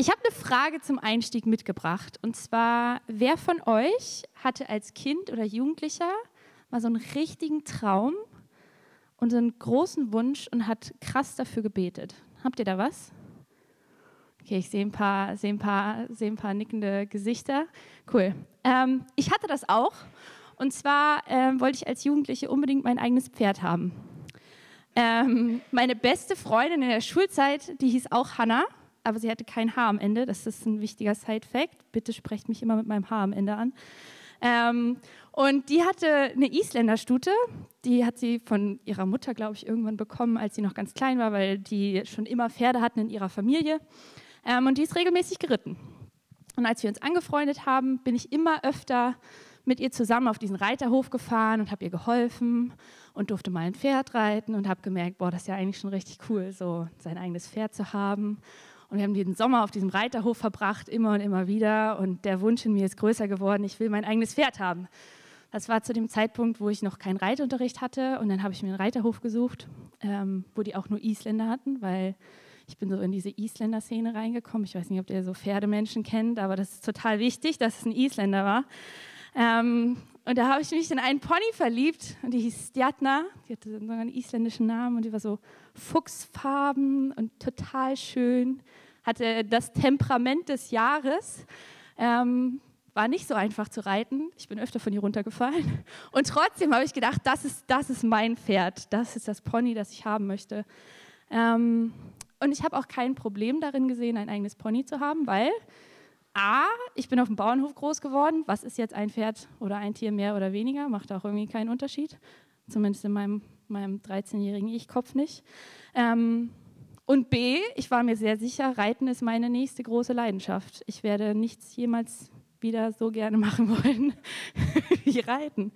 ich habe eine Frage zum Einstieg mitgebracht. Und zwar, wer von euch hatte als Kind oder Jugendlicher mal so einen richtigen Traum und so einen großen Wunsch und hat krass dafür gebetet? Habt ihr da was? Okay, ich sehe ein paar, ein paar, ein paar nickende Gesichter. Cool. Ähm, ich hatte das auch. Und zwar ähm, wollte ich als Jugendliche unbedingt mein eigenes Pferd haben. Ähm, meine beste Freundin in der Schulzeit, die hieß auch Hannah, aber sie hatte kein Haar am Ende. Das ist ein wichtiger Side-Fact. Bitte sprecht mich immer mit meinem Haar am Ende an. Ähm, und die hatte eine Isländerstute. Die hat sie von ihrer Mutter, glaube ich, irgendwann bekommen, als sie noch ganz klein war, weil die schon immer Pferde hatten in ihrer Familie. Ähm, und die ist regelmäßig geritten. Und als wir uns angefreundet haben, bin ich immer öfter mit ihr zusammen auf diesen Reiterhof gefahren und habe ihr geholfen und durfte mal ein Pferd reiten und habe gemerkt, boah, das ist ja eigentlich schon richtig cool, so sein eigenes Pferd zu haben. Und wir haben jeden Sommer auf diesem Reiterhof verbracht, immer und immer wieder. Und der Wunsch in mir ist größer geworden, ich will mein eigenes Pferd haben. Das war zu dem Zeitpunkt, wo ich noch keinen Reitunterricht hatte. Und dann habe ich mir einen Reiterhof gesucht, ähm, wo die auch nur Isländer hatten, weil ich bin so in diese Isländer-Szene reingekommen. Ich weiß nicht, ob ihr so Pferdemenschen kennt, aber das ist total wichtig, dass es ein Isländer war. Ähm, und da habe ich mich in einen Pony verliebt und die hieß Stjatna. Die hatte so einen isländischen Namen und die war so fuchsfarben und total schön. Hatte das Temperament des Jahres. Ähm, war nicht so einfach zu reiten. Ich bin öfter von ihr runtergefallen. Und trotzdem habe ich gedacht, das ist, das ist mein Pferd. Das ist das Pony, das ich haben möchte. Ähm, und ich habe auch kein Problem darin gesehen, ein eigenes Pony zu haben, weil A, ich bin auf dem Bauernhof groß geworden. Was ist jetzt ein Pferd oder ein Tier mehr oder weniger? Macht auch irgendwie keinen Unterschied. Zumindest in meinem, meinem 13-jährigen Ich-Kopf nicht. Ähm, und B, ich war mir sehr sicher, Reiten ist meine nächste große Leidenschaft. Ich werde nichts jemals wieder so gerne machen wollen wie Reiten.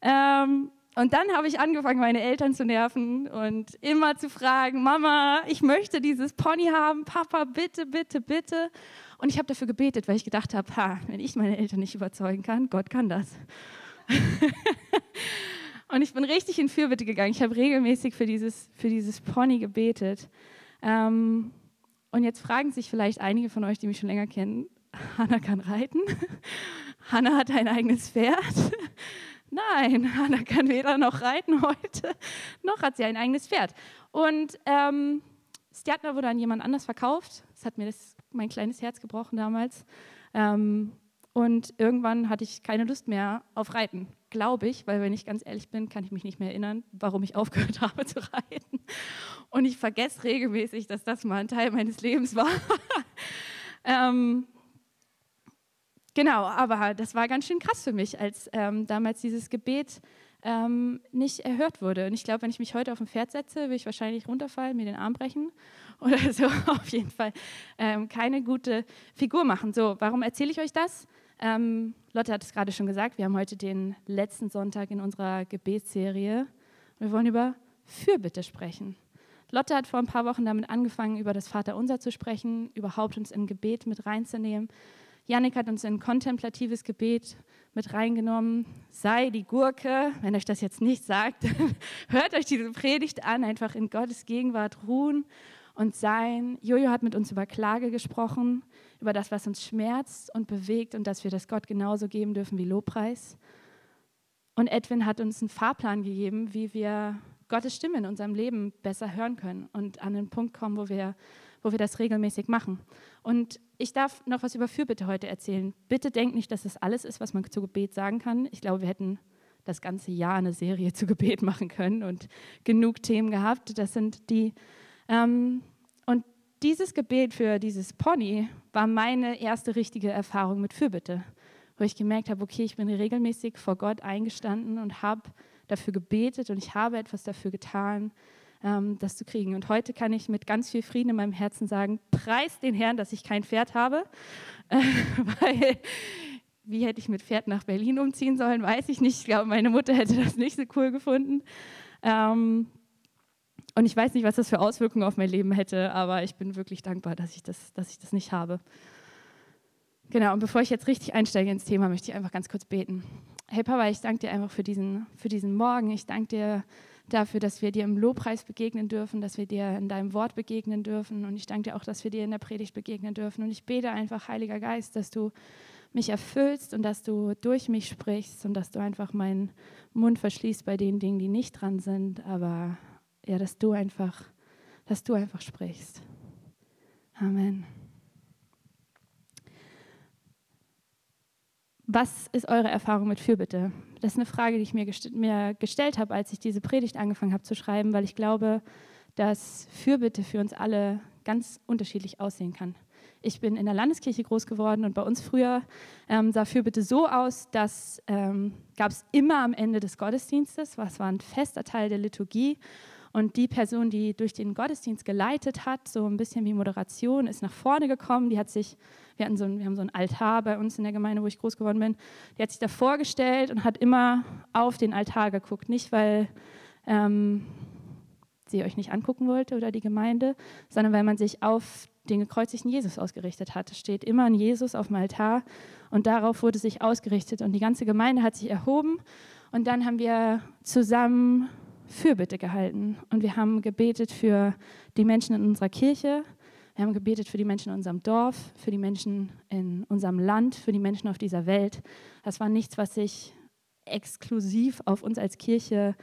Ähm, und dann habe ich angefangen, meine Eltern zu nerven und immer zu fragen, Mama, ich möchte dieses Pony haben, Papa, bitte, bitte, bitte. Und ich habe dafür gebetet, weil ich gedacht habe, ha, wenn ich meine Eltern nicht überzeugen kann, Gott kann das. und ich bin richtig in Fürbitte gegangen. Ich habe regelmäßig für dieses, für dieses Pony gebetet. Ähm, und jetzt fragen sich vielleicht einige von euch, die mich schon länger kennen, Hannah kann reiten. Hannah hat ein eigenes Pferd. Nein, Hannah kann weder noch reiten heute, noch hat sie ein eigenes Pferd. Und ähm, Stjatner wurde an jemand anders verkauft. Das hat mir das, mein kleines Herz gebrochen damals. Ähm, und irgendwann hatte ich keine Lust mehr auf Reiten, glaube ich, weil wenn ich ganz ehrlich bin, kann ich mich nicht mehr erinnern, warum ich aufgehört habe zu reiten. Und ich vergesse regelmäßig, dass das mal ein Teil meines Lebens war. ähm, Genau, aber das war ganz schön krass für mich, als ähm, damals dieses Gebet ähm, nicht erhört wurde. Und ich glaube, wenn ich mich heute auf ein Pferd setze, würde ich wahrscheinlich runterfallen, mir den Arm brechen oder so. Auf jeden Fall ähm, keine gute Figur machen. So, warum erzähle ich euch das? Ähm, Lotte hat es gerade schon gesagt, wir haben heute den letzten Sonntag in unserer Gebetsserie. Wir wollen über Fürbitte sprechen. Lotte hat vor ein paar Wochen damit angefangen, über das Vaterunser zu sprechen, überhaupt uns in Gebet mit reinzunehmen. Janik hat uns in kontemplatives Gebet mit reingenommen. Sei die Gurke. Wenn euch das jetzt nicht sagt, hört euch diese Predigt an. Einfach in Gottes Gegenwart ruhen und sein. Jojo hat mit uns über Klage gesprochen, über das, was uns schmerzt und bewegt und dass wir das Gott genauso geben dürfen wie Lobpreis. Und Edwin hat uns einen Fahrplan gegeben, wie wir Gottes Stimme in unserem Leben besser hören können und an den Punkt kommen, wo wir, wo wir das regelmäßig machen. Und ich darf noch was über Fürbitte heute erzählen. Bitte denkt nicht, dass das alles ist, was man zu Gebet sagen kann. Ich glaube, wir hätten das ganze Jahr eine Serie zu Gebet machen können und genug Themen gehabt. Das sind die. Ähm, und dieses Gebet für dieses Pony war meine erste richtige Erfahrung mit Fürbitte, wo ich gemerkt habe, okay, ich bin regelmäßig vor Gott eingestanden und habe dafür gebetet und ich habe etwas dafür getan, ähm, das zu kriegen. Und heute kann ich mit ganz viel Frieden in meinem Herzen sagen, preis den Herrn, dass ich kein Pferd habe, weil wie hätte ich mit Pferd nach Berlin umziehen sollen, weiß ich nicht. Ich glaube, meine Mutter hätte das nicht so cool gefunden. Ähm, und ich weiß nicht, was das für Auswirkungen auf mein Leben hätte, aber ich bin wirklich dankbar, dass ich das, dass ich das nicht habe. Genau, und bevor ich jetzt richtig einsteige ins Thema, möchte ich einfach ganz kurz beten. Hey Papa, ich danke dir einfach für diesen, für diesen Morgen. Ich danke dir, dafür, dass wir dir im Lobpreis begegnen dürfen, dass wir dir in deinem Wort begegnen dürfen. Und ich danke dir auch, dass wir dir in der Predigt begegnen dürfen. Und ich bete einfach, Heiliger Geist, dass du mich erfüllst und dass du durch mich sprichst und dass du einfach meinen Mund verschließt bei den Dingen, die nicht dran sind, aber ja, dass du einfach, dass du einfach sprichst. Amen. Was ist eure Erfahrung mit Fürbitte? Das ist eine Frage, die ich mir, gest mir gestellt habe, als ich diese Predigt angefangen habe zu schreiben, weil ich glaube, dass Fürbitte für uns alle ganz unterschiedlich aussehen kann. Ich bin in der Landeskirche groß geworden und bei uns früher ähm, sah Fürbitte so aus, dass ähm, gab es immer am Ende des Gottesdienstes, was war ein fester Teil der Liturgie und die Person, die durch den Gottesdienst geleitet hat, so ein bisschen wie Moderation, ist nach vorne gekommen. Die hat sich, wir, hatten so ein, wir haben so einen Altar bei uns in der Gemeinde, wo ich groß geworden bin. Die hat sich da vorgestellt und hat immer auf den Altar geguckt. Nicht, weil ähm, sie euch nicht angucken wollte oder die Gemeinde, sondern weil man sich auf den gekreuzigten Jesus ausgerichtet hat. Es steht immer ein Jesus auf dem Altar und darauf wurde sich ausgerichtet. Und die ganze Gemeinde hat sich erhoben und dann haben wir zusammen Fürbitte gehalten und wir haben gebetet für die Menschen in unserer Kirche, wir haben gebetet für die Menschen in unserem Dorf, für die Menschen in unserem Land, für die Menschen auf dieser Welt. Das war nichts, was sich exklusiv auf uns als Kirche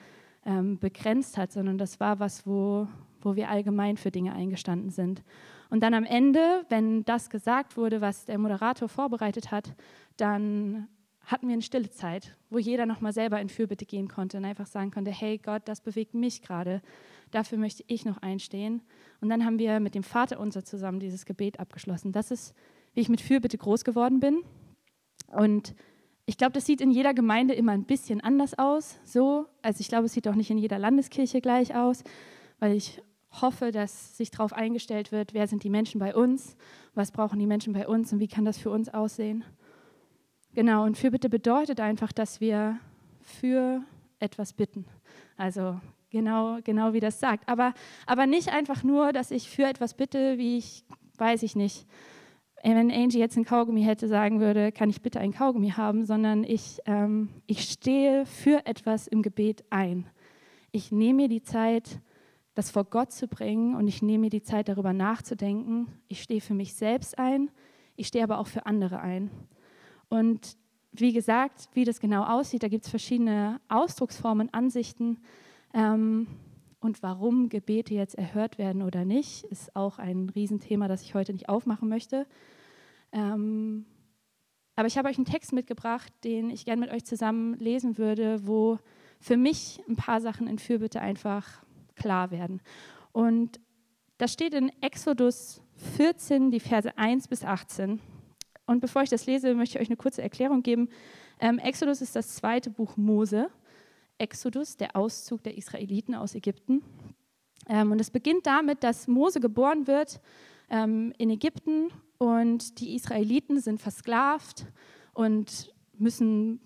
ähm, begrenzt hat, sondern das war was, wo, wo wir allgemein für Dinge eingestanden sind. Und dann am Ende, wenn das gesagt wurde, was der Moderator vorbereitet hat, dann hatten wir eine stille Zeit, wo jeder nochmal selber in Fürbitte gehen konnte und einfach sagen konnte, hey Gott, das bewegt mich gerade, dafür möchte ich noch einstehen. Und dann haben wir mit dem Vater unser zusammen dieses Gebet abgeschlossen. Das ist, wie ich mit Fürbitte groß geworden bin. Und ich glaube, das sieht in jeder Gemeinde immer ein bisschen anders aus. So, also ich glaube, es sieht auch nicht in jeder Landeskirche gleich aus, weil ich hoffe, dass sich darauf eingestellt wird, wer sind die Menschen bei uns, was brauchen die Menschen bei uns und wie kann das für uns aussehen. Genau, und Fürbitte bedeutet einfach, dass wir für etwas bitten. Also genau, genau wie das sagt. Aber, aber nicht einfach nur, dass ich für etwas bitte, wie ich, weiß ich nicht, wenn Angie jetzt ein Kaugummi hätte, sagen würde, kann ich bitte ein Kaugummi haben, sondern ich, ähm, ich stehe für etwas im Gebet ein. Ich nehme mir die Zeit, das vor Gott zu bringen und ich nehme mir die Zeit, darüber nachzudenken. Ich stehe für mich selbst ein, ich stehe aber auch für andere ein. Und wie gesagt, wie das genau aussieht, da gibt es verschiedene Ausdrucksformen, Ansichten. Ähm, und warum Gebete jetzt erhört werden oder nicht, ist auch ein Riesenthema, das ich heute nicht aufmachen möchte. Ähm, aber ich habe euch einen Text mitgebracht, den ich gerne mit euch zusammen lesen würde, wo für mich ein paar Sachen in Fürbitte einfach klar werden. Und das steht in Exodus 14, die Verse 1 bis 18. Und bevor ich das lese, möchte ich euch eine kurze Erklärung geben. Ähm, Exodus ist das zweite Buch Mose. Exodus, der Auszug der Israeliten aus Ägypten. Ähm, und es beginnt damit, dass Mose geboren wird ähm, in Ägypten und die Israeliten sind versklavt und müssen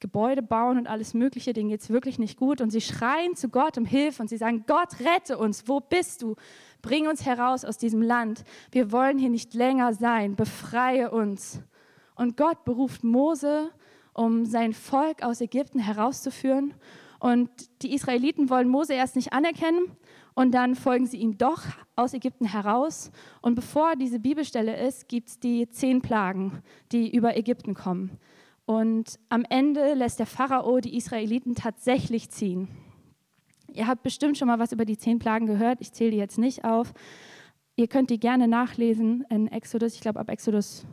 Gebäude bauen und alles Mögliche, denen geht es wirklich nicht gut. Und sie schreien zu Gott um Hilfe und sie sagen, Gott, rette uns, wo bist du? Bring uns heraus aus diesem Land. Wir wollen hier nicht länger sein. Befreie uns. Und Gott beruft Mose, um sein Volk aus Ägypten herauszuführen. Und die Israeliten wollen Mose erst nicht anerkennen und dann folgen sie ihm doch aus Ägypten heraus. Und bevor diese Bibelstelle ist, gibt es die zehn Plagen, die über Ägypten kommen. Und am Ende lässt der Pharao die Israeliten tatsächlich ziehen. Ihr habt bestimmt schon mal was über die zehn Plagen gehört. Ich zähle die jetzt nicht auf. Ihr könnt die gerne nachlesen in Exodus. Ich glaube, ab Exodus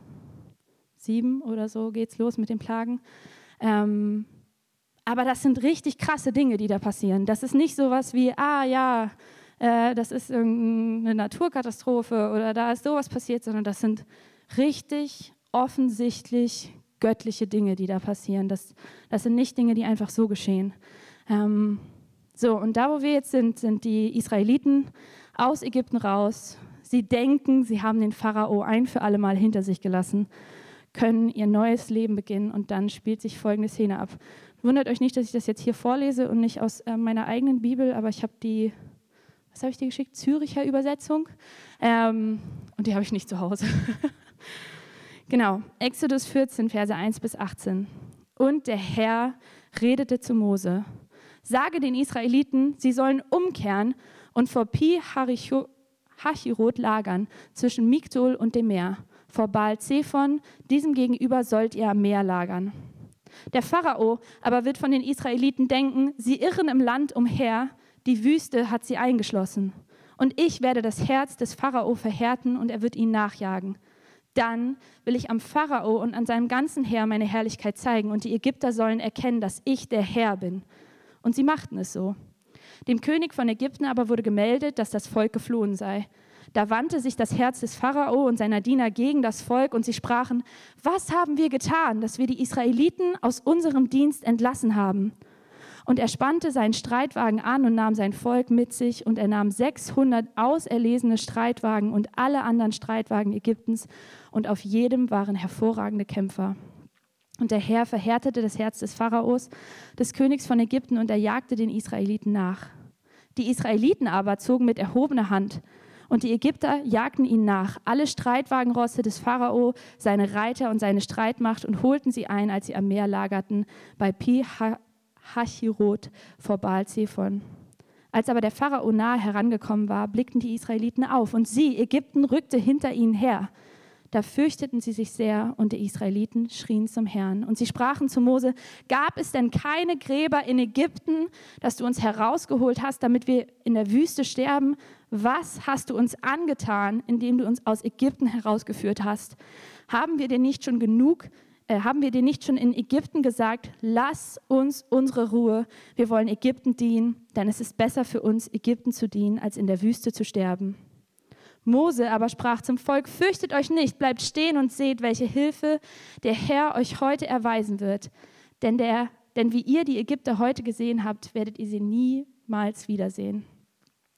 7 oder so geht es los mit den Plagen. Ähm, aber das sind richtig krasse Dinge, die da passieren. Das ist nicht so was wie, ah ja, äh, das ist irgendeine Naturkatastrophe oder da ist sowas passiert, sondern das sind richtig offensichtlich göttliche Dinge, die da passieren. Das, das sind nicht Dinge, die einfach so geschehen. Ähm, so, und da, wo wir jetzt sind, sind die Israeliten aus Ägypten raus. Sie denken, sie haben den Pharao ein für alle Mal hinter sich gelassen, können ihr neues Leben beginnen und dann spielt sich folgende Szene ab. Wundert euch nicht, dass ich das jetzt hier vorlese und nicht aus äh, meiner eigenen Bibel, aber ich habe die, was habe ich dir geschickt? Züricher Übersetzung. Ähm, und die habe ich nicht zu Hause. Genau, Exodus 14, Verse 1 bis 18. Und der Herr redete zu Mose, Sage den Israeliten, sie sollen umkehren und vor Pi Hachirot lagern, zwischen Migdol und dem Meer. Vor Baal Zephon, diesem gegenüber sollt ihr am Meer lagern. Der Pharao aber wird von den Israeliten denken, sie irren im Land umher, die Wüste hat sie eingeschlossen. Und ich werde das Herz des Pharao verhärten und er wird ihnen nachjagen. Dann will ich am Pharao und an seinem ganzen Heer meine Herrlichkeit zeigen und die Ägypter sollen erkennen, dass ich der Herr bin. Und sie machten es so. Dem König von Ägypten aber wurde gemeldet, dass das Volk geflohen sei. Da wandte sich das Herz des Pharao und seiner Diener gegen das Volk und sie sprachen, was haben wir getan, dass wir die Israeliten aus unserem Dienst entlassen haben? Und er spannte seinen Streitwagen an und nahm sein Volk mit sich und er nahm 600 auserlesene Streitwagen und alle anderen Streitwagen Ägyptens und auf jedem waren hervorragende Kämpfer. Und der Herr verhärtete das Herz des Pharaos, des Königs von Ägypten, und er jagte den Israeliten nach. Die Israeliten aber zogen mit erhobener Hand, und die Ägypter jagten ihn nach, alle Streitwagenrosse des Pharao, seine Reiter und seine Streitmacht, und holten sie ein, als sie am Meer lagerten, bei Pi Hachirot vor Baal Zephon. Als aber der Pharao nahe herangekommen war, blickten die Israeliten auf, und sie, Ägypten, rückte hinter ihnen her. Da fürchteten sie sich sehr, und die Israeliten schrien zum Herrn. Und sie sprachen zu Mose, gab es denn keine Gräber in Ägypten, dass du uns herausgeholt hast, damit wir in der Wüste sterben? Was hast du uns angetan, indem du uns aus Ägypten herausgeführt hast? Haben wir dir nicht schon genug äh, haben wir dir nicht schon in Ägypten gesagt, lass uns unsere Ruhe, wir wollen Ägypten dienen, denn es ist besser für uns, Ägypten zu dienen, als in der Wüste zu sterben. Mose aber sprach zum Volk, fürchtet euch nicht, bleibt stehen und seht, welche Hilfe der Herr euch heute erweisen wird. Denn, der, denn wie ihr die Ägypter heute gesehen habt, werdet ihr sie niemals wiedersehen.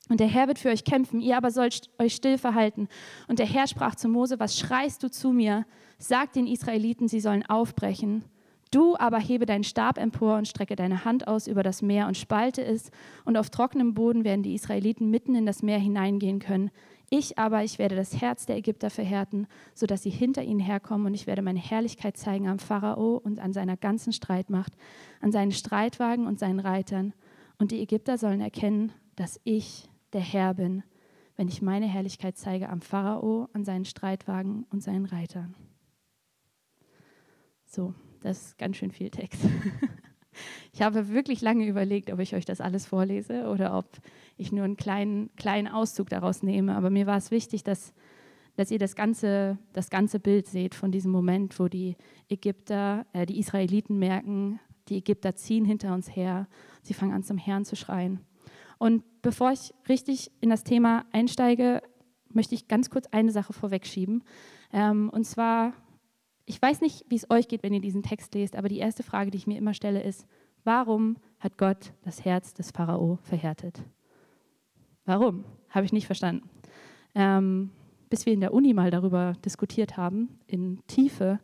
Und der Herr wird für euch kämpfen, ihr aber sollt euch still verhalten. Und der Herr sprach zu Mose, was schreist du zu mir? Sag den Israeliten, sie sollen aufbrechen. Du aber hebe deinen Stab empor und strecke deine Hand aus über das Meer und spalte es, und auf trockenem Boden werden die Israeliten mitten in das Meer hineingehen können. Ich aber, ich werde das Herz der Ägypter verhärten, sodass sie hinter ihnen herkommen, und ich werde meine Herrlichkeit zeigen am Pharao und an seiner ganzen Streitmacht, an seinen Streitwagen und seinen Reitern. Und die Ägypter sollen erkennen, dass ich der Herr bin, wenn ich meine Herrlichkeit zeige am Pharao, an seinen Streitwagen und seinen Reitern. So, das ist ganz schön viel Text. Ich habe wirklich lange überlegt, ob ich euch das alles vorlese oder ob ich nur einen kleinen, kleinen Auszug daraus nehme. Aber mir war es wichtig, dass, dass ihr das ganze, das ganze Bild seht von diesem Moment, wo die Ägypter, äh, die Israeliten merken, die Ägypter ziehen hinter uns her. Sie fangen an, zum Herrn zu schreien. Und bevor ich richtig in das Thema einsteige, möchte ich ganz kurz eine Sache vorwegschieben. Ähm, und zwar, ich weiß nicht, wie es euch geht, wenn ihr diesen Text lest, aber die erste Frage, die ich mir immer stelle, ist, warum hat Gott das Herz des Pharao verhärtet? Warum? Habe ich nicht verstanden. Ähm, bis wir in der Uni mal darüber diskutiert haben, in Tiefe.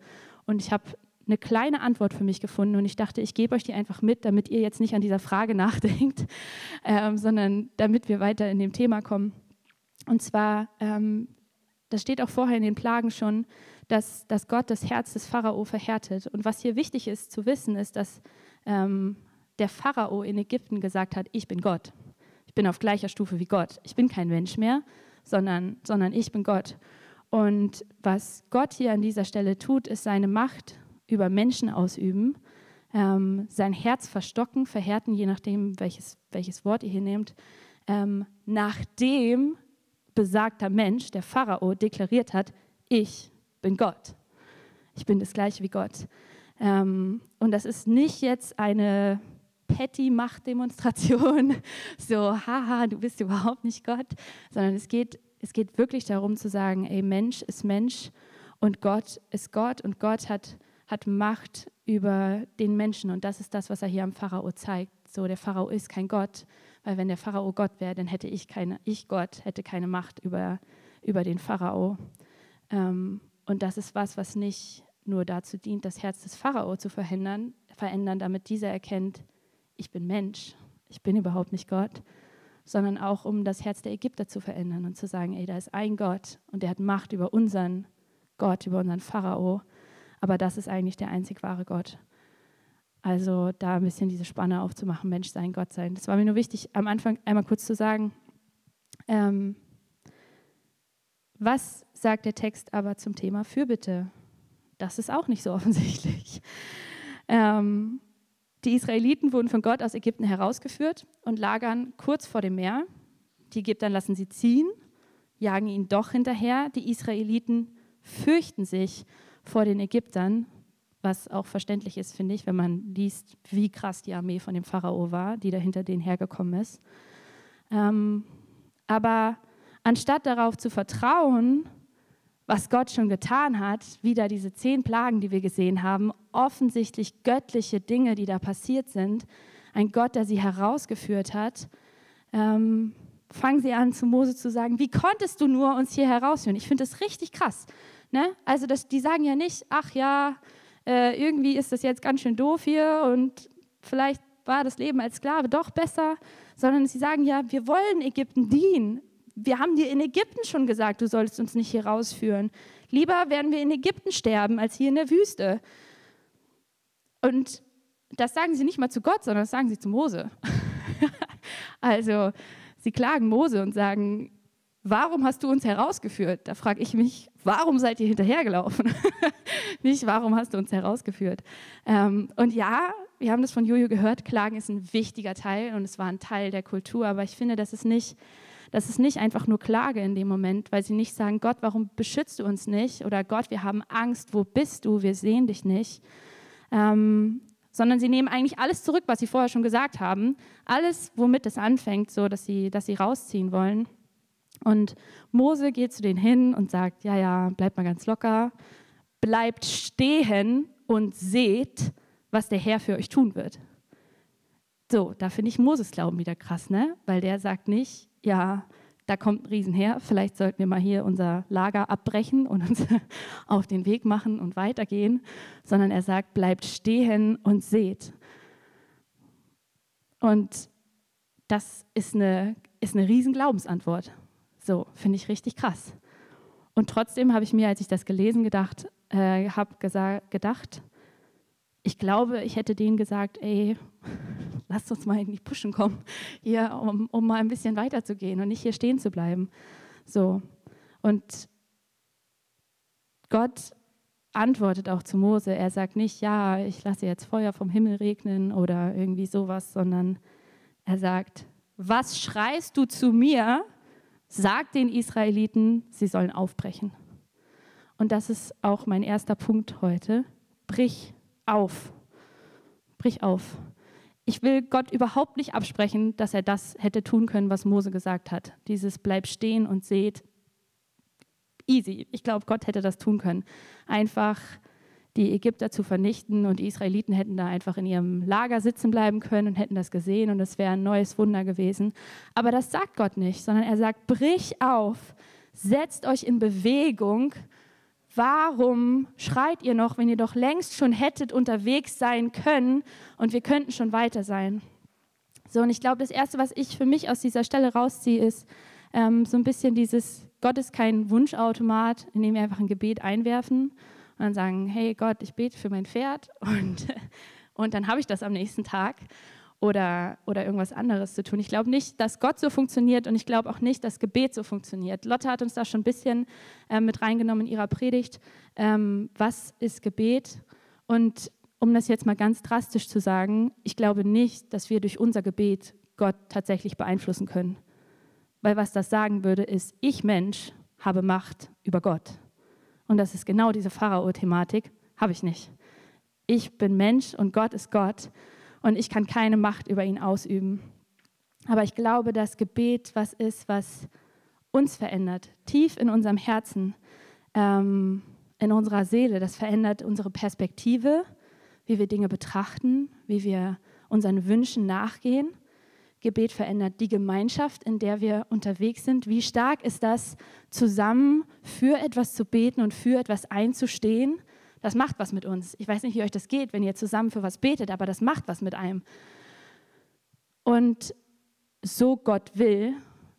Und ich habe eine kleine Antwort für mich gefunden und ich dachte, ich gebe euch die einfach mit, damit ihr jetzt nicht an dieser Frage nachdenkt, ähm, sondern damit wir weiter in dem Thema kommen. Und zwar, ähm, das steht auch vorher in den Plagen schon, dass, dass Gott das Herz des Pharao verhärtet. Und was hier wichtig ist zu wissen, ist, dass ähm, der Pharao in Ägypten gesagt hat, ich bin Gott. Ich bin auf gleicher Stufe wie Gott. Ich bin kein Mensch mehr, sondern, sondern ich bin Gott. Und was Gott hier an dieser Stelle tut, ist seine Macht über Menschen ausüben, ähm, sein Herz verstocken, verhärten, je nachdem, welches, welches Wort ihr hier nehmt, ähm, nachdem besagter Mensch, der Pharao, deklariert hat, ich bin Gott. Ich bin das gleiche wie Gott. Ähm, und das ist nicht jetzt eine Petty-Machtdemonstration, so, haha, du bist überhaupt nicht Gott, sondern es geht, es geht wirklich darum zu sagen, ey, Mensch ist Mensch und Gott ist Gott und Gott hat hat Macht über den Menschen. Und das ist das, was er hier am Pharao zeigt. So, der Pharao ist kein Gott, weil wenn der Pharao Gott wäre, dann hätte ich keine, ich Gott hätte keine Macht über, über den Pharao. Ähm, und das ist was, was nicht nur dazu dient, das Herz des Pharao zu verändern, verändern, damit dieser erkennt, ich bin Mensch, ich bin überhaupt nicht Gott, sondern auch um das Herz der Ägypter zu verändern und zu sagen, ey, da ist ein Gott und der hat Macht über unseren Gott, über unseren Pharao aber das ist eigentlich der einzig wahre Gott. Also da ein bisschen diese Spanne aufzumachen, Mensch sein, Gott sein. Das war mir nur wichtig, am Anfang einmal kurz zu sagen. Ähm, was sagt der Text aber zum Thema Fürbitte? Das ist auch nicht so offensichtlich. Ähm, die Israeliten wurden von Gott aus Ägypten herausgeführt und lagern kurz vor dem Meer. Die Ägypter lassen sie ziehen, jagen ihnen doch hinterher. Die Israeliten fürchten sich vor den Ägyptern, was auch verständlich ist, finde ich, wenn man liest, wie krass die Armee von dem Pharao war, die da hinter denen hergekommen ist. Ähm, aber anstatt darauf zu vertrauen, was Gott schon getan hat, wieder diese zehn Plagen, die wir gesehen haben, offensichtlich göttliche Dinge, die da passiert sind, ein Gott, der sie herausgeführt hat, ähm, fangen sie an, zu Mose zu sagen, wie konntest du nur uns hier herausführen? Ich finde das richtig krass. Ne? Also das, die sagen ja nicht, ach ja, äh, irgendwie ist das jetzt ganz schön doof hier und vielleicht war das Leben als Sklave doch besser, sondern sie sagen ja, wir wollen Ägypten dienen. Wir haben dir in Ägypten schon gesagt, du sollst uns nicht hier rausführen. Lieber werden wir in Ägypten sterben als hier in der Wüste. Und das sagen sie nicht mal zu Gott, sondern das sagen sie zu Mose. also sie klagen Mose und sagen, warum hast du uns herausgeführt? Da frage ich mich, warum seid ihr hinterhergelaufen? Nicht, warum hast du uns herausgeführt? Ähm, und ja, wir haben das von Jojo gehört, Klagen ist ein wichtiger Teil und es war ein Teil der Kultur, aber ich finde, das ist nicht, das ist nicht einfach nur Klage in dem Moment, weil sie nicht sagen, Gott, warum beschützt du uns nicht? Oder Gott, wir haben Angst, wo bist du? Wir sehen dich nicht. Ähm, sondern sie nehmen eigentlich alles zurück, was sie vorher schon gesagt haben. Alles, womit es anfängt, so dass sie, dass sie rausziehen wollen. Und Mose geht zu denen hin und sagt, ja, ja, bleibt mal ganz locker, bleibt stehen und seht, was der Herr für euch tun wird. So, da finde ich Moses Glauben wieder krass, ne? Weil der sagt nicht, ja, da kommt ein Riesenheer, vielleicht sollten wir mal hier unser Lager abbrechen und uns auf den Weg machen und weitergehen, sondern er sagt, bleibt stehen und seht. Und das ist eine, ist eine riesen Glaubensantwort. So, finde ich richtig krass. Und trotzdem habe ich mir, als ich das gelesen gedacht, äh, habe gedacht, ich glaube, ich hätte denen gesagt, ey, lasst uns mal in die Pushen kommen, hier, um, um mal ein bisschen weiterzugehen und nicht hier stehen zu bleiben. So. Und Gott antwortet auch zu Mose. Er sagt nicht, ja, ich lasse jetzt Feuer vom Himmel regnen oder irgendwie sowas, sondern er sagt, was schreist du zu mir? Sag den Israeliten, sie sollen aufbrechen. Und das ist auch mein erster Punkt heute. Brich auf. Brich auf. Ich will Gott überhaupt nicht absprechen, dass er das hätte tun können, was Mose gesagt hat. Dieses bleib stehen und seht. Easy. Ich glaube, Gott hätte das tun können. Einfach die Ägypter zu vernichten und die Israeliten hätten da einfach in ihrem Lager sitzen bleiben können und hätten das gesehen und es wäre ein neues Wunder gewesen. Aber das sagt Gott nicht, sondern er sagt, brich auf, setzt euch in Bewegung. Warum schreit ihr noch, wenn ihr doch längst schon hättet unterwegs sein können und wir könnten schon weiter sein? So, und ich glaube, das Erste, was ich für mich aus dieser Stelle rausziehe, ist ähm, so ein bisschen dieses, Gott ist kein Wunschautomat, in dem wir einfach ein Gebet einwerfen, und dann sagen, hey Gott, ich bete für mein Pferd und, und dann habe ich das am nächsten Tag oder, oder irgendwas anderes zu tun. Ich glaube nicht, dass Gott so funktioniert und ich glaube auch nicht, dass Gebet so funktioniert. Lotte hat uns da schon ein bisschen äh, mit reingenommen in ihrer Predigt. Ähm, was ist Gebet? Und um das jetzt mal ganz drastisch zu sagen, ich glaube nicht, dass wir durch unser Gebet Gott tatsächlich beeinflussen können. Weil was das sagen würde, ist, ich Mensch habe Macht über Gott. Und das ist genau diese Pharao-Thematik, habe ich nicht. Ich bin Mensch und Gott ist Gott und ich kann keine Macht über ihn ausüben. Aber ich glaube, dass Gebet was ist, was uns verändert, tief in unserem Herzen, ähm, in unserer Seele. Das verändert unsere Perspektive, wie wir Dinge betrachten, wie wir unseren Wünschen nachgehen. Gebet verändert die Gemeinschaft, in der wir unterwegs sind. Wie stark ist das, zusammen für etwas zu beten und für etwas einzustehen? Das macht was mit uns. Ich weiß nicht, wie euch das geht, wenn ihr zusammen für was betet, aber das macht was mit einem. Und so Gott will,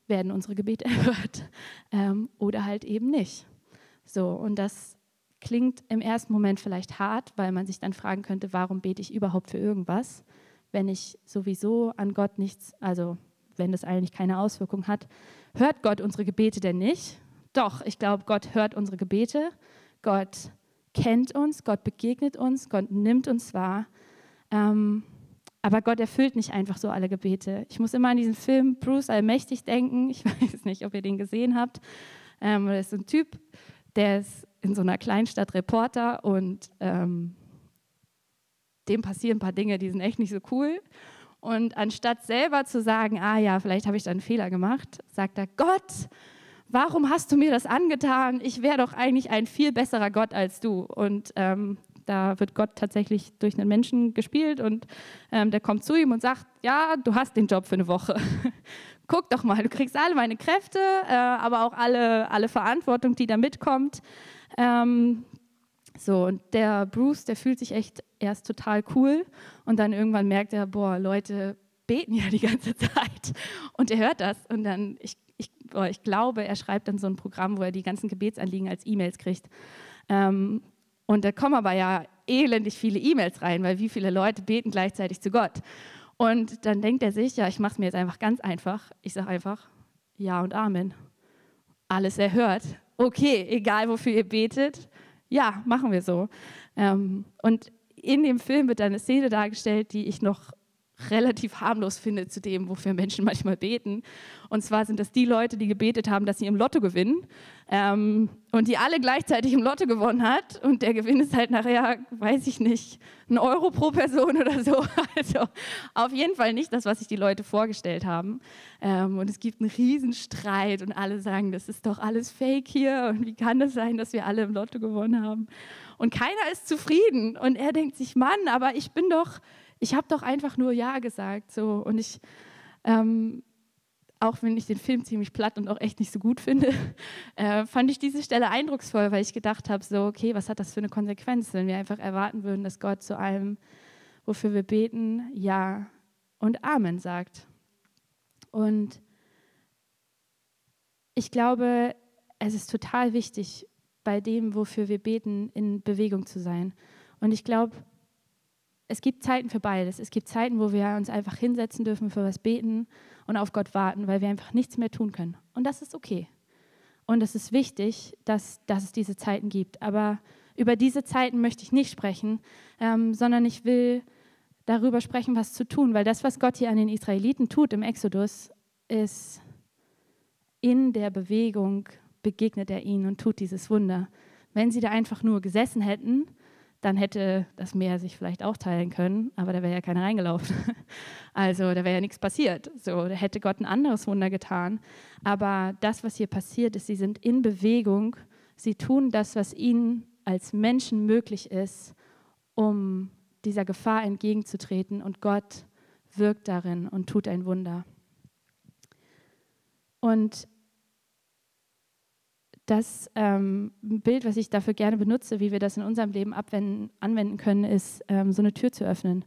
werden unsere Gebete erhört ähm, oder halt eben nicht. So, und das klingt im ersten Moment vielleicht hart, weil man sich dann fragen könnte, warum bete ich überhaupt für irgendwas, wenn ich sowieso an Gott nichts, also wenn das eigentlich keine Auswirkung hat. Hört Gott unsere Gebete denn nicht? Doch, ich glaube, Gott hört unsere Gebete. Gott kennt uns, Gott begegnet uns, Gott nimmt uns wahr. Ähm, aber Gott erfüllt nicht einfach so alle Gebete. Ich muss immer an diesen Film Bruce Allmächtig denken. Ich weiß nicht, ob ihr den gesehen habt. Ähm, das ist ein Typ, der ist in so einer Kleinstadt Reporter und ähm, dem passieren ein paar Dinge, die sind echt nicht so cool. Und anstatt selber zu sagen, ah ja, vielleicht habe ich da einen Fehler gemacht, sagt er, Gott, warum hast du mir das angetan? Ich wäre doch eigentlich ein viel besserer Gott als du. Und ähm, da wird Gott tatsächlich durch einen Menschen gespielt und ähm, der kommt zu ihm und sagt, ja, du hast den Job für eine Woche. Guck doch mal, du kriegst alle meine Kräfte, äh, aber auch alle, alle Verantwortung, die da mitkommt. Ähm, so, und der Bruce, der fühlt sich echt erst total cool und dann irgendwann merkt er, boah, Leute beten ja die ganze Zeit. Und er hört das und dann, ich, ich, boah, ich glaube, er schreibt dann so ein Programm, wo er die ganzen Gebetsanliegen als E-Mails kriegt. Ähm, und da kommen aber ja elendig viele E-Mails rein, weil wie viele Leute beten gleichzeitig zu Gott. Und dann denkt er sich, ja, ich mache es mir jetzt einfach ganz einfach. Ich sage einfach Ja und Amen. Alles erhört. Okay, egal wofür ihr betet, ja, machen wir so. Ähm, und in dem Film wird eine Szene dargestellt, die ich noch relativ harmlos finde zu dem, wofür Menschen manchmal beten. Und zwar sind das die Leute, die gebetet haben, dass sie im Lotto gewinnen ähm, und die alle gleichzeitig im Lotto gewonnen hat. Und der Gewinn ist halt nachher, weiß ich nicht, ein Euro pro Person oder so. Also auf jeden Fall nicht das, was sich die Leute vorgestellt haben. Ähm, und es gibt einen Riesenstreit und alle sagen, das ist doch alles Fake hier. Und wie kann das sein, dass wir alle im Lotto gewonnen haben? Und keiner ist zufrieden. Und er denkt sich, Mann, aber ich bin doch ich habe doch einfach nur Ja gesagt. So. Und ich, ähm, auch wenn ich den Film ziemlich platt und auch echt nicht so gut finde, äh, fand ich diese Stelle eindrucksvoll, weil ich gedacht habe, so, okay, was hat das für eine Konsequenz, wenn wir einfach erwarten würden, dass Gott zu allem, wofür wir beten, Ja und Amen sagt. Und ich glaube, es ist total wichtig, bei dem, wofür wir beten, in Bewegung zu sein. Und ich glaube, es gibt Zeiten für beides. Es gibt Zeiten, wo wir uns einfach hinsetzen dürfen, für was beten und auf Gott warten, weil wir einfach nichts mehr tun können. Und das ist okay. Und es ist wichtig, dass, dass es diese Zeiten gibt. Aber über diese Zeiten möchte ich nicht sprechen, ähm, sondern ich will darüber sprechen, was zu tun. Weil das, was Gott hier an den Israeliten tut im Exodus, ist in der Bewegung begegnet er ihnen und tut dieses Wunder. Wenn sie da einfach nur gesessen hätten, dann hätte das Meer sich vielleicht auch teilen können, aber da wäre ja keiner reingelaufen. Also da wäre ja nichts passiert. So, da hätte Gott ein anderes Wunder getan. Aber das, was hier passiert ist, sie sind in Bewegung. Sie tun das, was ihnen als Menschen möglich ist, um dieser Gefahr entgegenzutreten. Und Gott wirkt darin und tut ein Wunder. Und das ähm, Bild, was ich dafür gerne benutze, wie wir das in unserem Leben abwenden, anwenden können, ist, ähm, so eine Tür zu öffnen.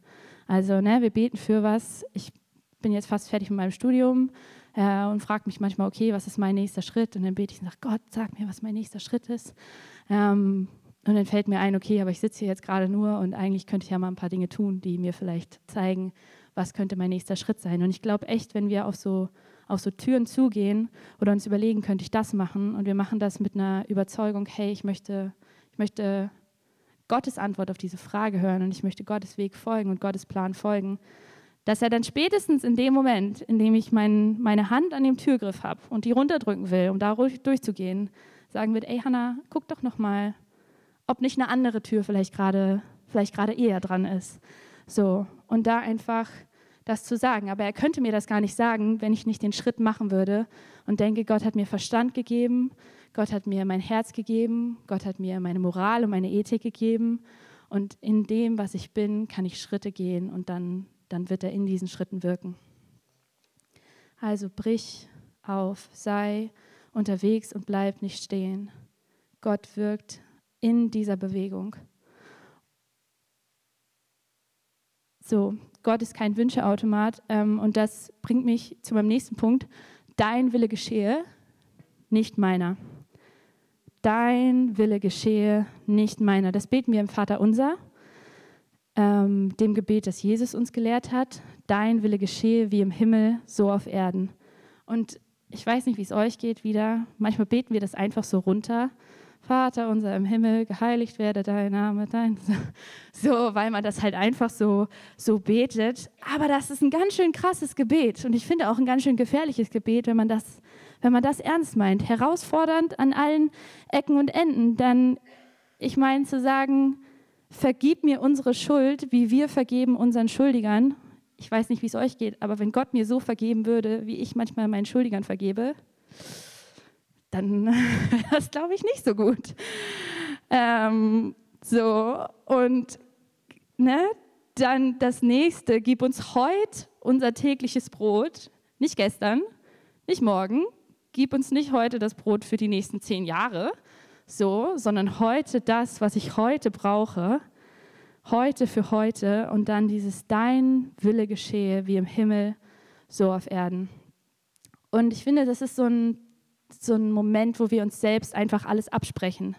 Also, ne, wir beten für was. Ich bin jetzt fast fertig mit meinem Studium äh, und frage mich manchmal, okay, was ist mein nächster Schritt? Und dann bete ich und sage, Gott, sag mir, was mein nächster Schritt ist. Ähm, und dann fällt mir ein, okay, aber ich sitze hier jetzt gerade nur und eigentlich könnte ich ja mal ein paar Dinge tun, die mir vielleicht zeigen, was könnte mein nächster Schritt sein. Und ich glaube echt, wenn wir auf so auf so Türen zugehen oder uns überlegen, könnte ich das machen? Und wir machen das mit einer Überzeugung, hey, ich möchte, ich möchte Gottes Antwort auf diese Frage hören und ich möchte Gottes Weg folgen und Gottes Plan folgen, dass er dann spätestens in dem Moment, in dem ich mein, meine Hand an dem Türgriff habe und die runterdrücken will, um da durchzugehen, sagen wird, ey Hannah, guck doch noch mal, ob nicht eine andere Tür vielleicht gerade vielleicht gerade eher dran ist. So und da einfach das zu sagen. Aber er könnte mir das gar nicht sagen, wenn ich nicht den Schritt machen würde und denke, Gott hat mir Verstand gegeben, Gott hat mir mein Herz gegeben, Gott hat mir meine Moral und meine Ethik gegeben. Und in dem, was ich bin, kann ich Schritte gehen und dann, dann wird er in diesen Schritten wirken. Also brich auf, sei unterwegs und bleib nicht stehen. Gott wirkt in dieser Bewegung. So, Gott ist kein Wünscheautomat. Ähm, und das bringt mich zu meinem nächsten Punkt. Dein Wille geschehe, nicht meiner. dein Wille geschehe, nicht meiner. Das beten wir im Vater unser, ähm, dem Gebet, das Jesus uns gelehrt hat. Dein Wille geschehe wie im Himmel, so auf Erden. Und ich weiß nicht, wie es euch geht wieder. Manchmal beten wir das einfach so runter. Vater unser im Himmel, geheiligt werde dein Name, dein. So, weil man das halt einfach so, so betet. Aber das ist ein ganz schön krasses Gebet. Und ich finde auch ein ganz schön gefährliches Gebet, wenn man das, wenn man das ernst meint. Herausfordernd an allen Ecken und Enden. Dann, ich meine, zu sagen, vergib mir unsere Schuld, wie wir vergeben unseren Schuldigern. Ich weiß nicht, wie es euch geht, aber wenn Gott mir so vergeben würde, wie ich manchmal meinen Schuldigern vergebe, dann das glaube ich nicht so gut. Ähm, so, und ne, dann das nächste, gib uns heute unser tägliches Brot, nicht gestern, nicht morgen, gib uns nicht heute das Brot für die nächsten zehn Jahre, so, sondern heute das, was ich heute brauche, heute für heute und dann dieses Dein Wille geschehe, wie im Himmel, so auf Erden. Und ich finde, das ist so ein so ein Moment, wo wir uns selbst einfach alles absprechen.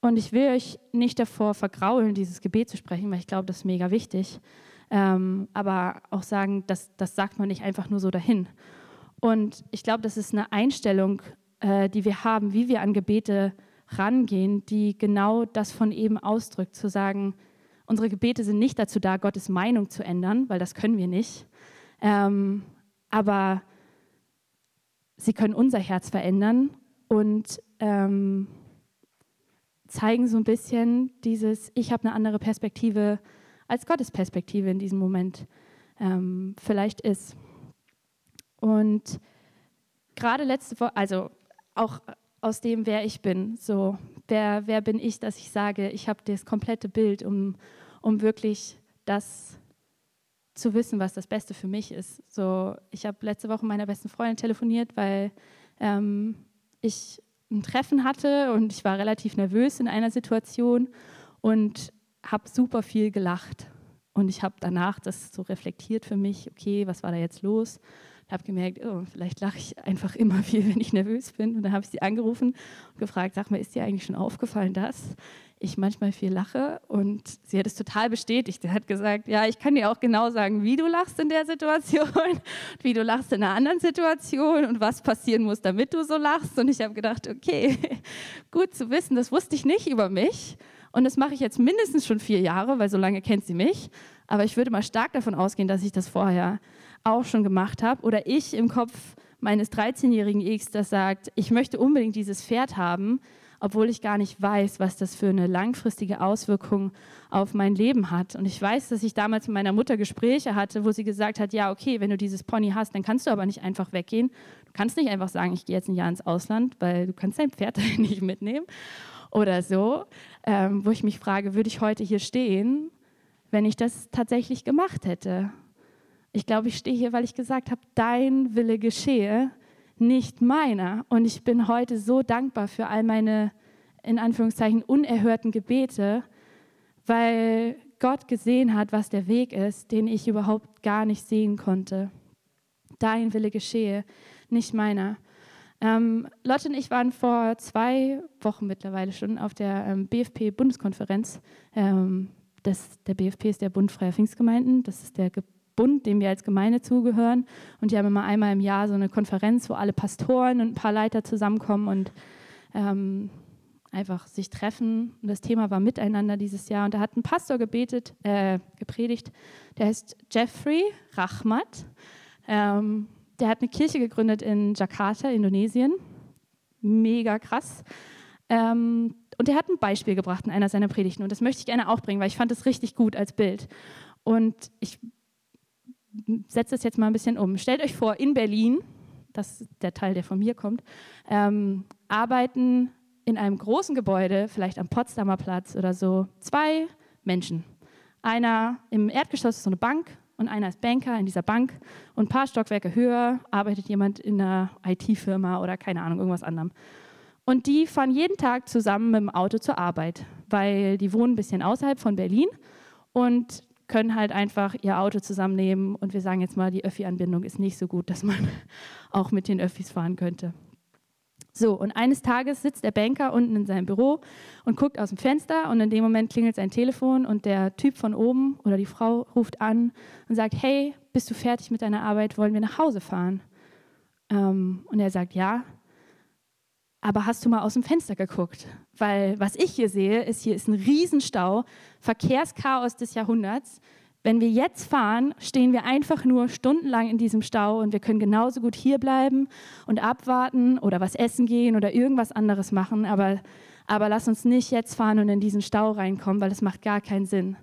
Und ich will euch nicht davor vergraulen, dieses Gebet zu sprechen, weil ich glaube, das ist mega wichtig. Ähm, aber auch sagen, das, das sagt man nicht einfach nur so dahin. Und ich glaube, das ist eine Einstellung, äh, die wir haben, wie wir an Gebete rangehen, die genau das von eben ausdrückt, zu sagen, unsere Gebete sind nicht dazu da, Gottes Meinung zu ändern, weil das können wir nicht. Ähm, aber sie können unser Herz verändern und ähm, zeigen so ein bisschen dieses, ich habe eine andere Perspektive als Gottes Perspektive in diesem Moment ähm, vielleicht ist. Und gerade letzte Woche, also auch aus dem, wer ich bin, so, wer, wer bin ich, dass ich sage, ich habe das komplette Bild, um, um wirklich das zu wissen, was das Beste für mich ist. So, ich habe letzte Woche meiner besten Freundin telefoniert, weil ähm, ich ein Treffen hatte und ich war relativ nervös in einer Situation und habe super viel gelacht. Und ich habe danach das so reflektiert für mich, okay, was war da jetzt los? Ich habe gemerkt, oh, vielleicht lache ich einfach immer viel, wenn ich nervös bin. Und dann habe ich sie angerufen und gefragt, sag mal, ist dir eigentlich schon aufgefallen, dass ich manchmal viel lache und sie hat es total bestätigt. Sie hat gesagt, ja, ich kann dir auch genau sagen, wie du lachst in der Situation, wie du lachst in einer anderen Situation und was passieren muss, damit du so lachst. Und ich habe gedacht, okay, gut zu wissen, das wusste ich nicht über mich. Und das mache ich jetzt mindestens schon vier Jahre, weil so lange kennt sie mich. Aber ich würde mal stark davon ausgehen, dass ich das vorher auch schon gemacht habe. Oder ich im Kopf meines 13-jährigen X, das sagt, ich möchte unbedingt dieses Pferd haben, obwohl ich gar nicht weiß, was das für eine langfristige Auswirkung auf mein Leben hat. Und ich weiß, dass ich damals mit meiner Mutter Gespräche hatte, wo sie gesagt hat, ja, okay, wenn du dieses Pony hast, dann kannst du aber nicht einfach weggehen. Du kannst nicht einfach sagen, ich gehe jetzt ein Jahr ins Ausland, weil du kannst dein Pferd nicht mitnehmen oder so. Ähm, wo ich mich frage, würde ich heute hier stehen, wenn ich das tatsächlich gemacht hätte? Ich glaube, ich stehe hier, weil ich gesagt habe, dein Wille geschehe nicht meiner. Und ich bin heute so dankbar für all meine, in Anführungszeichen, unerhörten Gebete, weil Gott gesehen hat, was der Weg ist, den ich überhaupt gar nicht sehen konnte. Dein Wille geschehe, nicht meiner. Ähm, Lotte und ich waren vor zwei Wochen mittlerweile schon auf der ähm, BFP-Bundeskonferenz. Ähm, der BFP ist der Bund Freier Pfingstgemeinden. Das ist der Bund, dem wir als Gemeinde zugehören. Und die haben immer einmal im Jahr so eine Konferenz, wo alle Pastoren und ein paar Leiter zusammenkommen und ähm, einfach sich treffen. Und das Thema war Miteinander dieses Jahr. Und da hat ein Pastor gebetet, äh, gepredigt, der heißt Jeffrey Rachmat. Ähm, der hat eine Kirche gegründet in Jakarta, Indonesien. Mega krass. Ähm, und der hat ein Beispiel gebracht in einer seiner Predigten. Und das möchte ich gerne auch bringen, weil ich fand es richtig gut als Bild. Und ich setze es jetzt mal ein bisschen um. Stellt euch vor, in Berlin, das ist der Teil, der von mir kommt, ähm, arbeiten in einem großen Gebäude, vielleicht am Potsdamer Platz oder so, zwei Menschen. Einer im Erdgeschoss ist so eine Bank und einer ist Banker in dieser Bank und ein paar Stockwerke höher arbeitet jemand in einer IT-Firma oder keine Ahnung, irgendwas anderem. Und die fahren jeden Tag zusammen mit dem Auto zur Arbeit, weil die wohnen ein bisschen außerhalb von Berlin und können halt einfach ihr Auto zusammennehmen und wir sagen jetzt mal, die Öffi-Anbindung ist nicht so gut, dass man auch mit den Öffis fahren könnte. So, und eines Tages sitzt der Banker unten in seinem Büro und guckt aus dem Fenster und in dem Moment klingelt sein Telefon und der Typ von oben oder die Frau ruft an und sagt, hey, bist du fertig mit deiner Arbeit, wollen wir nach Hause fahren? Ähm, und er sagt, ja, aber hast du mal aus dem Fenster geguckt? Weil was ich hier sehe, ist, hier ist ein Riesenstau, Verkehrschaos des Jahrhunderts. Wenn wir jetzt fahren, stehen wir einfach nur stundenlang in diesem Stau und wir können genauso gut hier bleiben und abwarten oder was essen gehen oder irgendwas anderes machen. Aber, aber lass uns nicht jetzt fahren und in diesen Stau reinkommen, weil das macht gar keinen Sinn.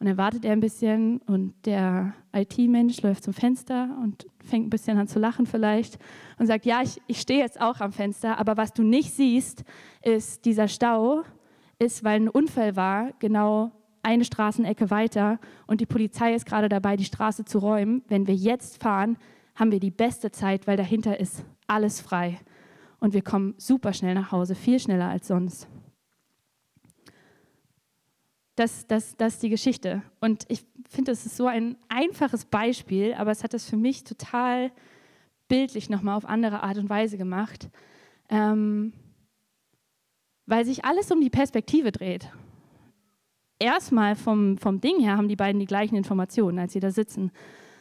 Und dann wartet er ein bisschen und der IT-Mensch läuft zum Fenster und fängt ein bisschen an zu lachen vielleicht und sagt, ja, ich, ich stehe jetzt auch am Fenster, aber was du nicht siehst, ist, dieser Stau ist, weil ein Unfall war, genau eine Straßenecke weiter und die Polizei ist gerade dabei, die Straße zu räumen. Wenn wir jetzt fahren, haben wir die beste Zeit, weil dahinter ist alles frei. Und wir kommen super schnell nach Hause, viel schneller als sonst. Das, das, das ist die Geschichte. Und ich finde, es ist so ein einfaches Beispiel, aber es hat es für mich total bildlich nochmal auf andere Art und Weise gemacht, ähm, weil sich alles um die Perspektive dreht erstmal vom, vom Ding her haben die beiden die gleichen Informationen, als sie da sitzen.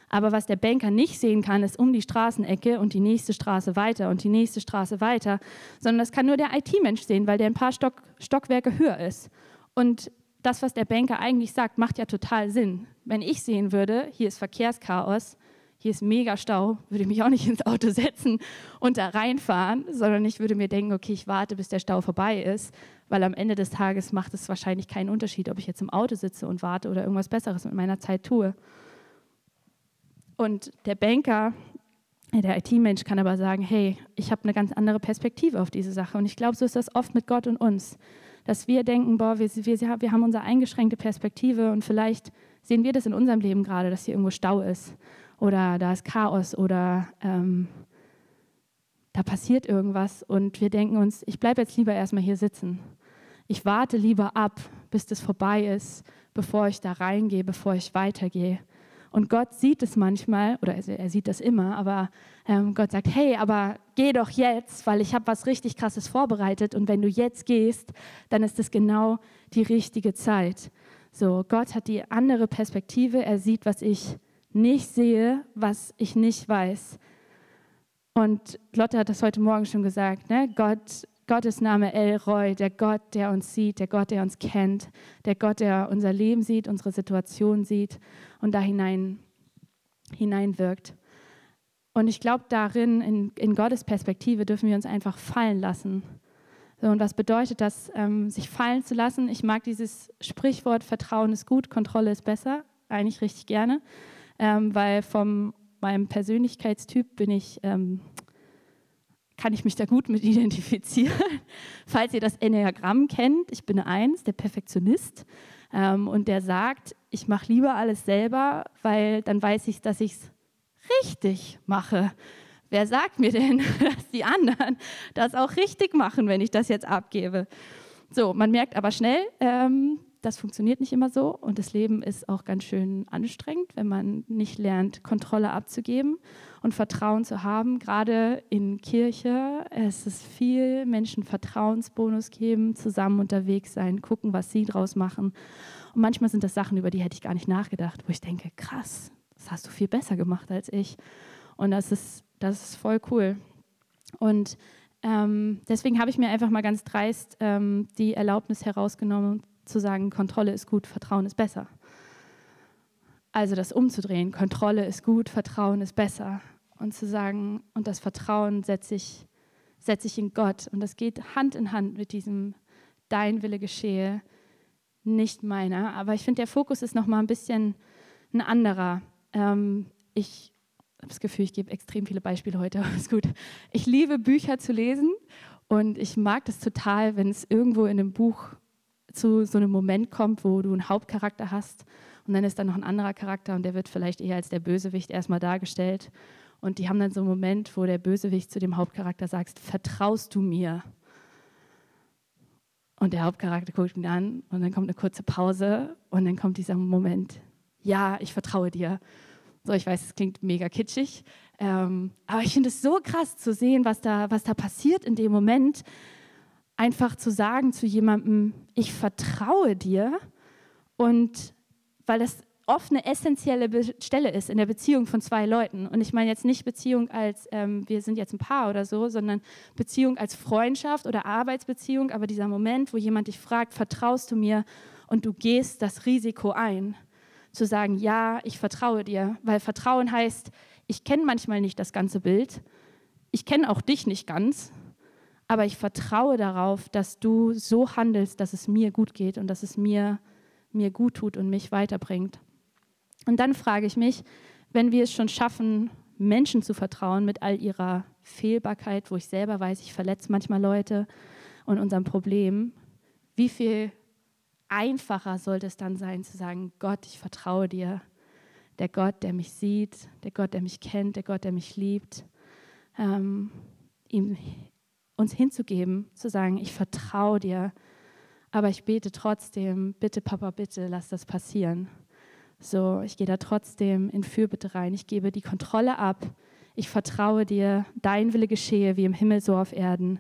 Aber was der Banker nicht sehen kann, ist um die Straßenecke und die nächste Straße weiter und die nächste Straße weiter, sondern das kann nur der IT-Mensch sehen, weil der ein paar Stock, Stockwerke höher ist. Und das, was der Banker eigentlich sagt, macht ja total Sinn. Wenn ich sehen würde, hier ist Verkehrschaos, hier ist mega Stau, würde ich mich auch nicht ins Auto setzen und da reinfahren, sondern ich würde mir denken, okay, ich warte, bis der Stau vorbei ist, weil am Ende des Tages macht es wahrscheinlich keinen Unterschied, ob ich jetzt im Auto sitze und warte oder irgendwas Besseres mit meiner Zeit tue. Und der Banker, der IT-Mensch kann aber sagen, hey, ich habe eine ganz andere Perspektive auf diese Sache. Und ich glaube, so ist das oft mit Gott und uns, dass wir denken, boah, wir, wir, wir haben unsere eingeschränkte Perspektive und vielleicht sehen wir das in unserem Leben gerade, dass hier irgendwo Stau ist oder da ist Chaos oder ähm, da passiert irgendwas und wir denken uns, ich bleibe jetzt lieber erstmal hier sitzen. Ich warte lieber ab, bis das vorbei ist, bevor ich da reingehe, bevor ich weitergehe. Und Gott sieht es manchmal, oder er sieht das immer, aber ähm, Gott sagt, hey, aber geh doch jetzt, weil ich habe was richtig Krasses vorbereitet und wenn du jetzt gehst, dann ist es genau die richtige Zeit. So, Gott hat die andere Perspektive, er sieht, was ich nicht sehe, was ich nicht weiß. Und Lotte hat das heute Morgen schon gesagt, ne? Gott, Gottes Name El Roy, der Gott, der uns sieht, der Gott, der uns kennt, der Gott, der unser Leben sieht, unsere Situation sieht und da hinein, hineinwirkt. Und ich glaube, darin, in, in, Gottes Perspektive, dürfen wir uns einfach fallen lassen. So, und was bedeutet das, ähm, sich fallen zu lassen? Ich mag dieses Sprichwort, Vertrauen ist gut, Kontrolle ist besser, eigentlich richtig gerne ähm, weil von meinem Persönlichkeitstyp bin ich, ähm, kann ich mich da gut mit identifizieren. Falls ihr das Enneagramm kennt, ich bin eins, der Perfektionist. Ähm, und der sagt, ich mache lieber alles selber, weil dann weiß ich, dass ich es richtig mache. Wer sagt mir denn, dass die anderen das auch richtig machen, wenn ich das jetzt abgebe? So, man merkt aber schnell, ähm, das funktioniert nicht immer so und das Leben ist auch ganz schön anstrengend, wenn man nicht lernt, Kontrolle abzugeben und Vertrauen zu haben. Gerade in Kirche es ist viel Menschen Vertrauensbonus geben, zusammen unterwegs sein, gucken, was sie draus machen. Und manchmal sind das Sachen, über die hätte ich gar nicht nachgedacht, wo ich denke, krass, das hast du viel besser gemacht als ich. Und das ist, das ist voll cool. Und ähm, deswegen habe ich mir einfach mal ganz dreist ähm, die Erlaubnis herausgenommen, zu sagen, Kontrolle ist gut, Vertrauen ist besser. Also das umzudrehen, Kontrolle ist gut, Vertrauen ist besser. Und zu sagen, und das Vertrauen setze ich, setze ich in Gott. Und das geht Hand in Hand mit diesem Dein Wille geschehe, nicht meiner. Aber ich finde, der Fokus ist nochmal ein bisschen ein anderer. Ähm, ich habe das Gefühl, ich gebe extrem viele Beispiele heute, aber ist gut. Ich liebe Bücher zu lesen und ich mag das total, wenn es irgendwo in einem Buch zu so einem Moment kommt, wo du einen Hauptcharakter hast und dann ist da noch ein anderer Charakter und der wird vielleicht eher als der Bösewicht erstmal dargestellt. Und die haben dann so einen Moment, wo der Bösewicht zu dem Hauptcharakter sagt, vertraust du mir? Und der Hauptcharakter guckt ihn an und dann kommt eine kurze Pause und dann kommt dieser Moment, ja, ich vertraue dir. So, ich weiß, es klingt mega kitschig, ähm, aber ich finde es so krass zu sehen, was da, was da passiert in dem Moment. Einfach zu sagen zu jemandem, ich vertraue dir und weil das oft eine essentielle Stelle ist in der Beziehung von zwei Leuten. Und ich meine jetzt nicht Beziehung als, ähm, wir sind jetzt ein Paar oder so, sondern Beziehung als Freundschaft oder Arbeitsbeziehung. Aber dieser Moment, wo jemand dich fragt, vertraust du mir und du gehst das Risiko ein, zu sagen, ja, ich vertraue dir. Weil Vertrauen heißt, ich kenne manchmal nicht das ganze Bild, ich kenne auch dich nicht ganz, aber ich vertraue darauf, dass du so handelst, dass es mir gut geht und dass es mir, mir gut tut und mich weiterbringt. Und dann frage ich mich, wenn wir es schon schaffen, Menschen zu vertrauen mit all ihrer Fehlbarkeit, wo ich selber weiß, ich verletze manchmal Leute und unserem Problem, wie viel einfacher sollte es dann sein zu sagen, Gott, ich vertraue dir, der Gott, der mich sieht, der Gott, der mich kennt, der Gott, der mich liebt, ähm, ihm uns hinzugeben, zu sagen, ich vertraue dir, aber ich bete trotzdem, bitte Papa, bitte lass das passieren. So, ich gehe da trotzdem in Fürbitte rein. Ich gebe die Kontrolle ab. Ich vertraue dir, dein Wille geschehe wie im Himmel so auf Erden.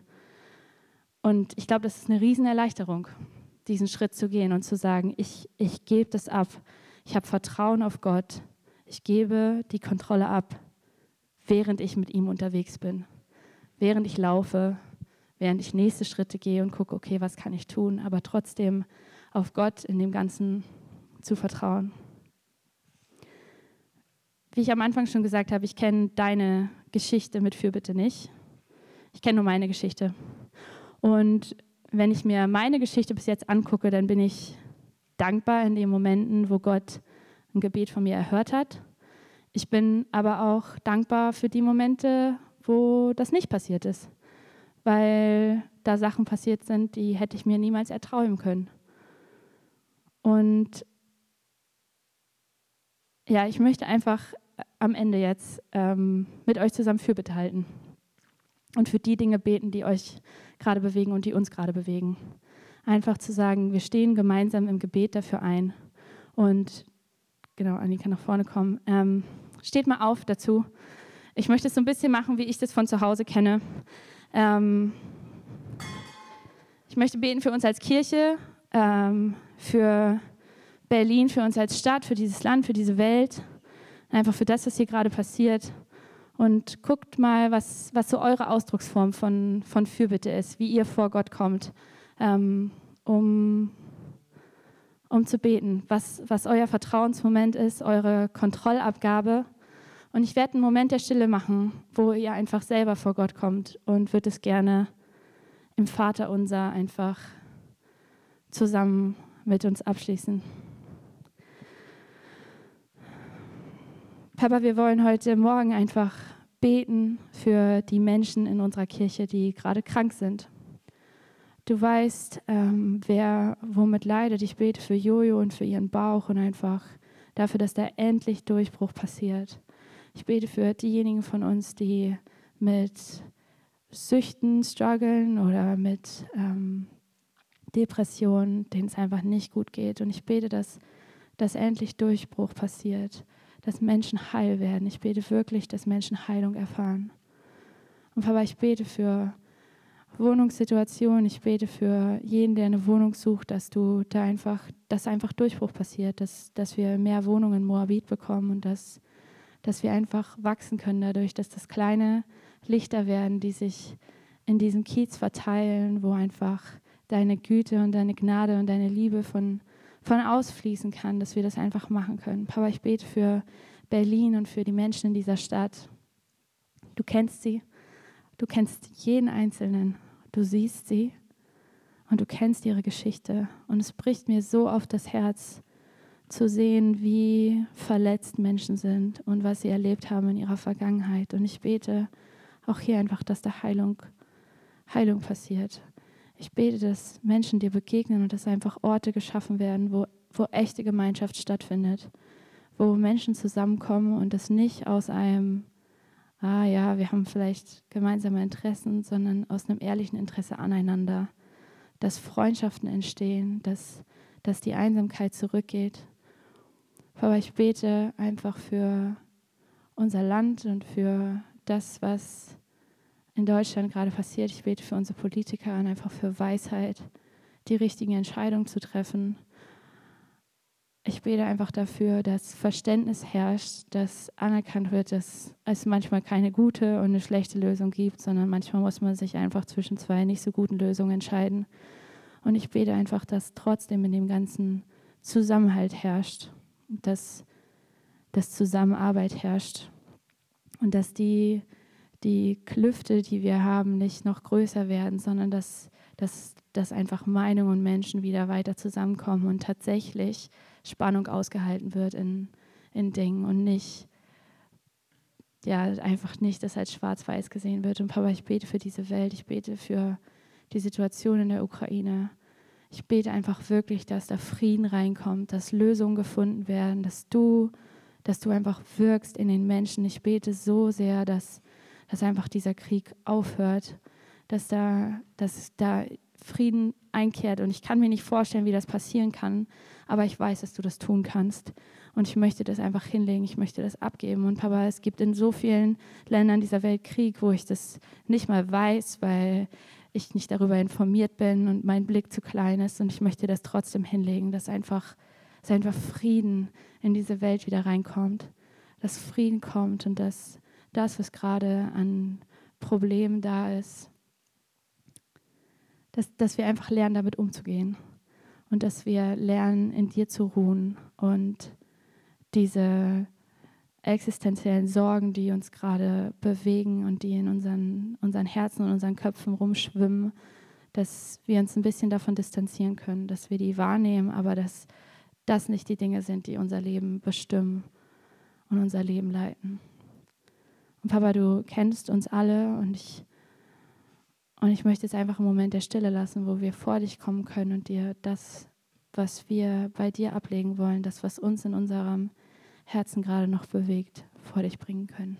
Und ich glaube, das ist eine Riesenerleichterung, diesen Schritt zu gehen und zu sagen, ich, ich gebe das ab. Ich habe Vertrauen auf Gott. Ich gebe die Kontrolle ab, während ich mit ihm unterwegs bin, während ich laufe, während ich nächste Schritte gehe und gucke, okay, was kann ich tun, aber trotzdem auf Gott in dem Ganzen zu vertrauen wie ich am Anfang schon gesagt habe, ich kenne deine Geschichte mit Fürbitte nicht. Ich kenne nur meine Geschichte. Und wenn ich mir meine Geschichte bis jetzt angucke, dann bin ich dankbar in den Momenten, wo Gott ein Gebet von mir erhört hat. Ich bin aber auch dankbar für die Momente, wo das nicht passiert ist, weil da Sachen passiert sind, die hätte ich mir niemals erträumen können. Und ja, ich möchte einfach am Ende jetzt ähm, mit euch zusammen Fürbitte halten und für die Dinge beten, die euch gerade bewegen und die uns gerade bewegen. Einfach zu sagen, wir stehen gemeinsam im Gebet dafür ein. Und genau, Anni kann nach vorne kommen. Ähm, steht mal auf dazu. Ich möchte es so ein bisschen machen, wie ich das von zu Hause kenne. Ähm, ich möchte beten für uns als Kirche, ähm, für Berlin, für uns als Stadt, für dieses Land, für diese Welt, einfach für das, was hier gerade passiert. Und guckt mal, was, was so eure Ausdrucksform von, von Fürbitte ist, wie ihr vor Gott kommt, ähm, um, um zu beten, was, was euer Vertrauensmoment ist, eure Kontrollabgabe. Und ich werde einen Moment der Stille machen, wo ihr einfach selber vor Gott kommt und würde es gerne im Vater unser einfach zusammen mit uns abschließen. Papa, wir wollen heute Morgen einfach beten für die Menschen in unserer Kirche, die gerade krank sind. Du weißt, ähm, wer womit leidet. Ich bete für Jojo und für ihren Bauch und einfach dafür, dass da endlich Durchbruch passiert. Ich bete für diejenigen von uns, die mit Süchten strugglen oder mit ähm, Depressionen, denen es einfach nicht gut geht. Und ich bete, dass, dass endlich Durchbruch passiert dass Menschen heil werden. Ich bete wirklich, dass Menschen Heilung erfahren. Und Papa, ich bete für Wohnungssituationen, ich bete für jeden, der eine Wohnung sucht, dass du da einfach, dass einfach Durchbruch passiert, dass, dass wir mehr Wohnungen in Moabit bekommen und dass, dass wir einfach wachsen können dadurch, dass das kleine Lichter werden, die sich in diesem Kiez verteilen, wo einfach deine Güte und deine Gnade und deine Liebe von von ausfließen kann, dass wir das einfach machen können. Papa, ich bete für Berlin und für die Menschen in dieser Stadt. Du kennst sie, du kennst jeden Einzelnen, du siehst sie und du kennst ihre Geschichte. Und es bricht mir so auf das Herz zu sehen, wie verletzt Menschen sind und was sie erlebt haben in ihrer Vergangenheit. Und ich bete auch hier einfach, dass da Heilung, Heilung passiert. Ich bete, dass Menschen dir begegnen und dass einfach Orte geschaffen werden, wo, wo echte Gemeinschaft stattfindet, wo Menschen zusammenkommen und das nicht aus einem, ah ja, wir haben vielleicht gemeinsame Interessen, sondern aus einem ehrlichen Interesse aneinander, dass Freundschaften entstehen, dass, dass die Einsamkeit zurückgeht. Aber ich bete einfach für unser Land und für das, was in Deutschland gerade passiert. Ich bete für unsere Politiker und einfach für Weisheit, die richtigen Entscheidungen zu treffen. Ich bete einfach dafür, dass Verständnis herrscht, dass anerkannt wird, dass es manchmal keine gute und eine schlechte Lösung gibt, sondern manchmal muss man sich einfach zwischen zwei nicht so guten Lösungen entscheiden. Und ich bete einfach, dass trotzdem in dem ganzen Zusammenhalt herrscht, dass, dass Zusammenarbeit herrscht und dass die die Klüfte, die wir haben, nicht noch größer werden, sondern dass, dass, dass einfach Meinungen und Menschen wieder weiter zusammenkommen und tatsächlich Spannung ausgehalten wird in, in Dingen und nicht, ja, einfach nicht, dass als schwarz-weiß gesehen wird. Und Papa, ich bete für diese Welt, ich bete für die Situation in der Ukraine. Ich bete einfach wirklich, dass da Frieden reinkommt, dass Lösungen gefunden werden, dass du, dass du einfach wirkst in den Menschen. Ich bete so sehr, dass dass einfach dieser Krieg aufhört, dass da, dass da Frieden einkehrt. Und ich kann mir nicht vorstellen, wie das passieren kann, aber ich weiß, dass du das tun kannst. Und ich möchte das einfach hinlegen, ich möchte das abgeben. Und Papa, es gibt in so vielen Ländern dieser Welt Krieg, wo ich das nicht mal weiß, weil ich nicht darüber informiert bin und mein Blick zu klein ist. Und ich möchte das trotzdem hinlegen, dass einfach, dass einfach Frieden in diese Welt wieder reinkommt, dass Frieden kommt und dass das, was gerade an Problemen da ist, dass, dass wir einfach lernen, damit umzugehen und dass wir lernen, in dir zu ruhen und diese existenziellen Sorgen, die uns gerade bewegen und die in unseren, unseren Herzen und unseren Köpfen rumschwimmen, dass wir uns ein bisschen davon distanzieren können, dass wir die wahrnehmen, aber dass das nicht die Dinge sind, die unser Leben bestimmen und unser Leben leiten. Und Papa, du kennst uns alle und ich, und ich möchte jetzt einfach einen Moment der Stille lassen, wo wir vor dich kommen können und dir das, was wir bei dir ablegen wollen, das, was uns in unserem Herzen gerade noch bewegt, vor dich bringen können.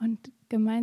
Und gemeinsam